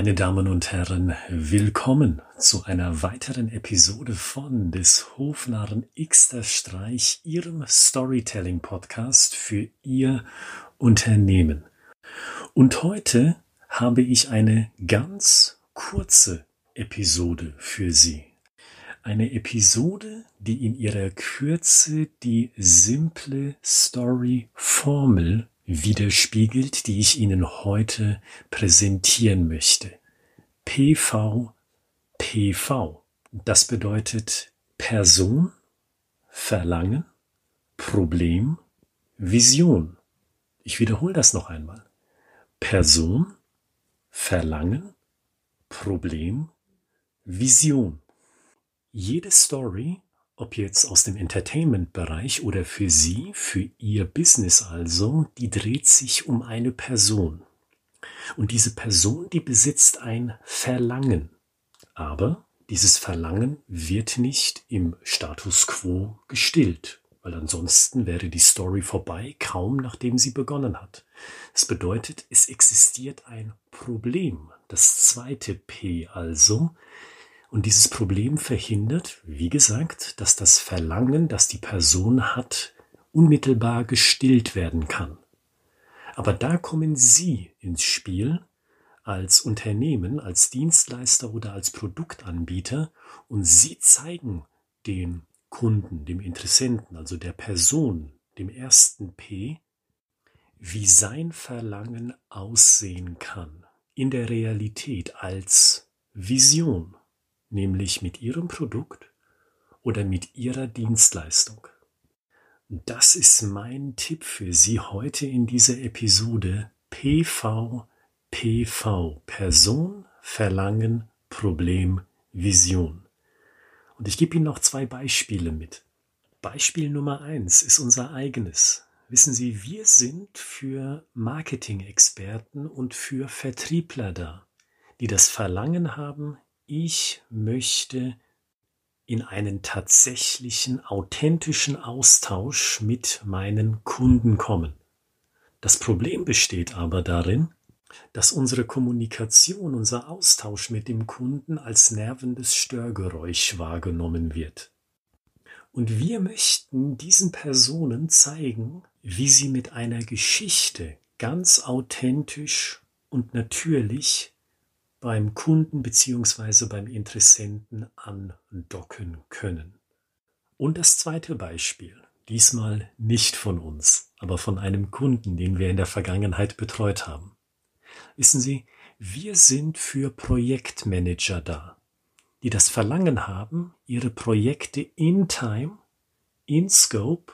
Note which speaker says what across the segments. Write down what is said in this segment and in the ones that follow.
Speaker 1: Meine Damen und Herren, willkommen zu einer weiteren Episode von des Hofnarren Xter Streich, Ihrem Storytelling Podcast für Ihr Unternehmen. Und heute habe ich eine ganz kurze Episode für Sie. Eine Episode, die in ihrer Kürze die simple Story Formel widerspiegelt, die ich Ihnen heute präsentieren möchte. PV, PV. Das bedeutet Person, Verlangen, Problem, Vision. Ich wiederhole das noch einmal. Person, Verlangen, Problem, Vision. Jede Story ob jetzt aus dem Entertainment-Bereich oder für Sie, für Ihr Business also, die dreht sich um eine Person. Und diese Person, die besitzt ein Verlangen. Aber dieses Verlangen wird nicht im Status quo gestillt, weil ansonsten wäre die Story vorbei, kaum nachdem sie begonnen hat. Das bedeutet, es existiert ein Problem. Das zweite P also, und dieses Problem verhindert, wie gesagt, dass das Verlangen, das die Person hat, unmittelbar gestillt werden kann. Aber da kommen Sie ins Spiel als Unternehmen, als Dienstleister oder als Produktanbieter und Sie zeigen dem Kunden, dem Interessenten, also der Person, dem ersten P, wie sein Verlangen aussehen kann in der Realität als Vision nämlich mit Ihrem Produkt oder mit Ihrer Dienstleistung. Das ist mein Tipp für Sie heute in dieser Episode PV, PV, Person, Verlangen, Problem, Vision. Und ich gebe Ihnen noch zwei Beispiele mit. Beispiel Nummer eins ist unser eigenes. Wissen Sie, wir sind für Marketing-Experten und für Vertriebler da, die das Verlangen haben, ich möchte in einen tatsächlichen, authentischen Austausch mit meinen Kunden kommen. Das Problem besteht aber darin, dass unsere Kommunikation, unser Austausch mit dem Kunden als nervendes Störgeräusch wahrgenommen wird. Und wir möchten diesen Personen zeigen, wie sie mit einer Geschichte ganz authentisch und natürlich beim Kunden beziehungsweise beim Interessenten andocken können. Und das zweite Beispiel, diesmal nicht von uns, aber von einem Kunden, den wir in der Vergangenheit betreut haben. Wissen Sie, wir sind für Projektmanager da, die das Verlangen haben, ihre Projekte in Time, in Scope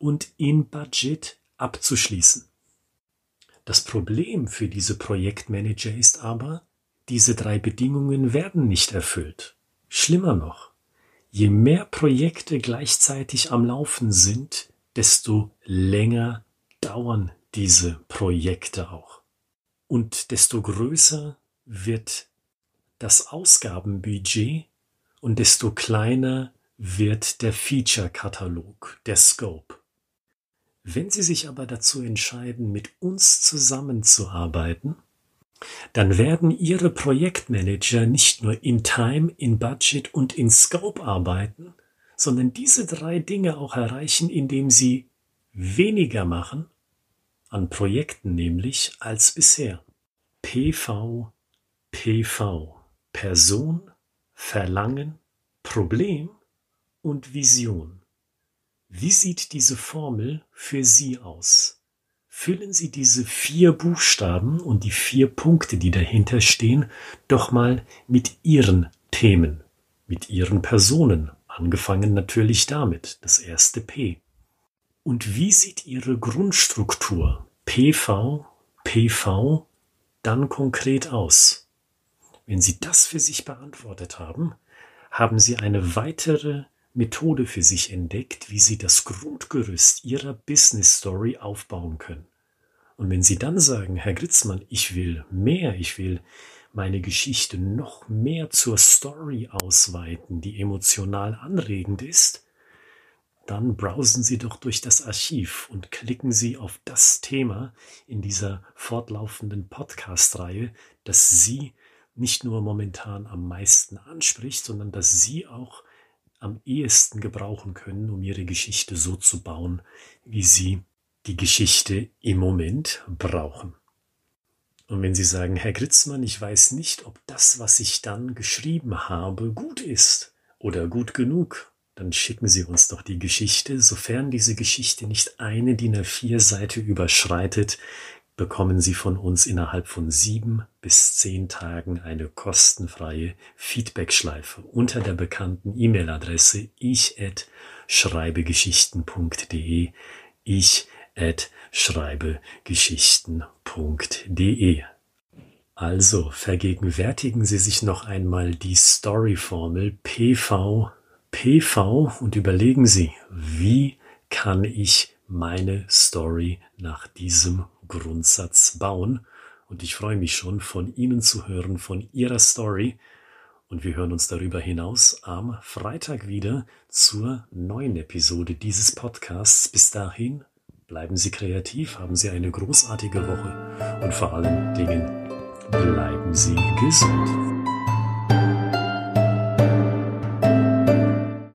Speaker 1: und in Budget abzuschließen. Das Problem für diese Projektmanager ist aber, diese drei Bedingungen werden nicht erfüllt. Schlimmer noch, je mehr Projekte gleichzeitig am Laufen sind, desto länger dauern diese Projekte auch. Und desto größer wird das Ausgabenbudget und desto kleiner wird der Feature-Katalog, der Scope. Wenn Sie sich aber dazu entscheiden, mit uns zusammenzuarbeiten, dann werden Ihre Projektmanager nicht nur in Time, in Budget und in Scope arbeiten, sondern diese drei Dinge auch erreichen, indem sie weniger machen, an Projekten nämlich, als bisher. PV, PV, Person, Verlangen, Problem und Vision. Wie sieht diese Formel für Sie aus? Füllen Sie diese vier Buchstaben und die vier Punkte, die dahinter stehen, doch mal mit Ihren Themen, mit Ihren Personen, angefangen natürlich damit, das erste P. Und wie sieht Ihre Grundstruktur PV, PV dann konkret aus? Wenn Sie das für sich beantwortet haben, haben Sie eine weitere Methode für sich entdeckt, wie Sie das Grundgerüst Ihrer Business Story aufbauen können. Und wenn Sie dann sagen, Herr Gritzmann, ich will mehr, ich will meine Geschichte noch mehr zur Story ausweiten, die emotional anregend ist, dann browsen Sie doch durch das Archiv und klicken Sie auf das Thema in dieser fortlaufenden Podcast-Reihe, das Sie nicht nur momentan am meisten anspricht, sondern dass Sie auch am ehesten gebrauchen können, um Ihre Geschichte so zu bauen, wie Sie die Geschichte im Moment brauchen. Und wenn Sie sagen, Herr Gritzmann, ich weiß nicht, ob das, was ich dann geschrieben habe, gut ist oder gut genug, dann schicken Sie uns doch die Geschichte. Sofern diese Geschichte nicht eine DIN A4 Seite überschreitet, bekommen Sie von uns innerhalb von sieben bis zehn Tagen eine kostenfreie Feedbackschleife unter der bekannten E-Mail-Adresse ich at schreibegeschichten.de ich at schreibegeschichten.de also vergegenwärtigen Sie sich noch einmal die Story-Formel PV PV und überlegen Sie, wie kann ich meine Story nach diesem Grundsatz bauen. Und ich freue mich schon, von Ihnen zu hören, von Ihrer Story. Und wir hören uns darüber hinaus am Freitag wieder zur neuen Episode dieses Podcasts. Bis dahin, bleiben Sie kreativ, haben Sie eine großartige Woche und vor allen Dingen bleiben Sie gesund.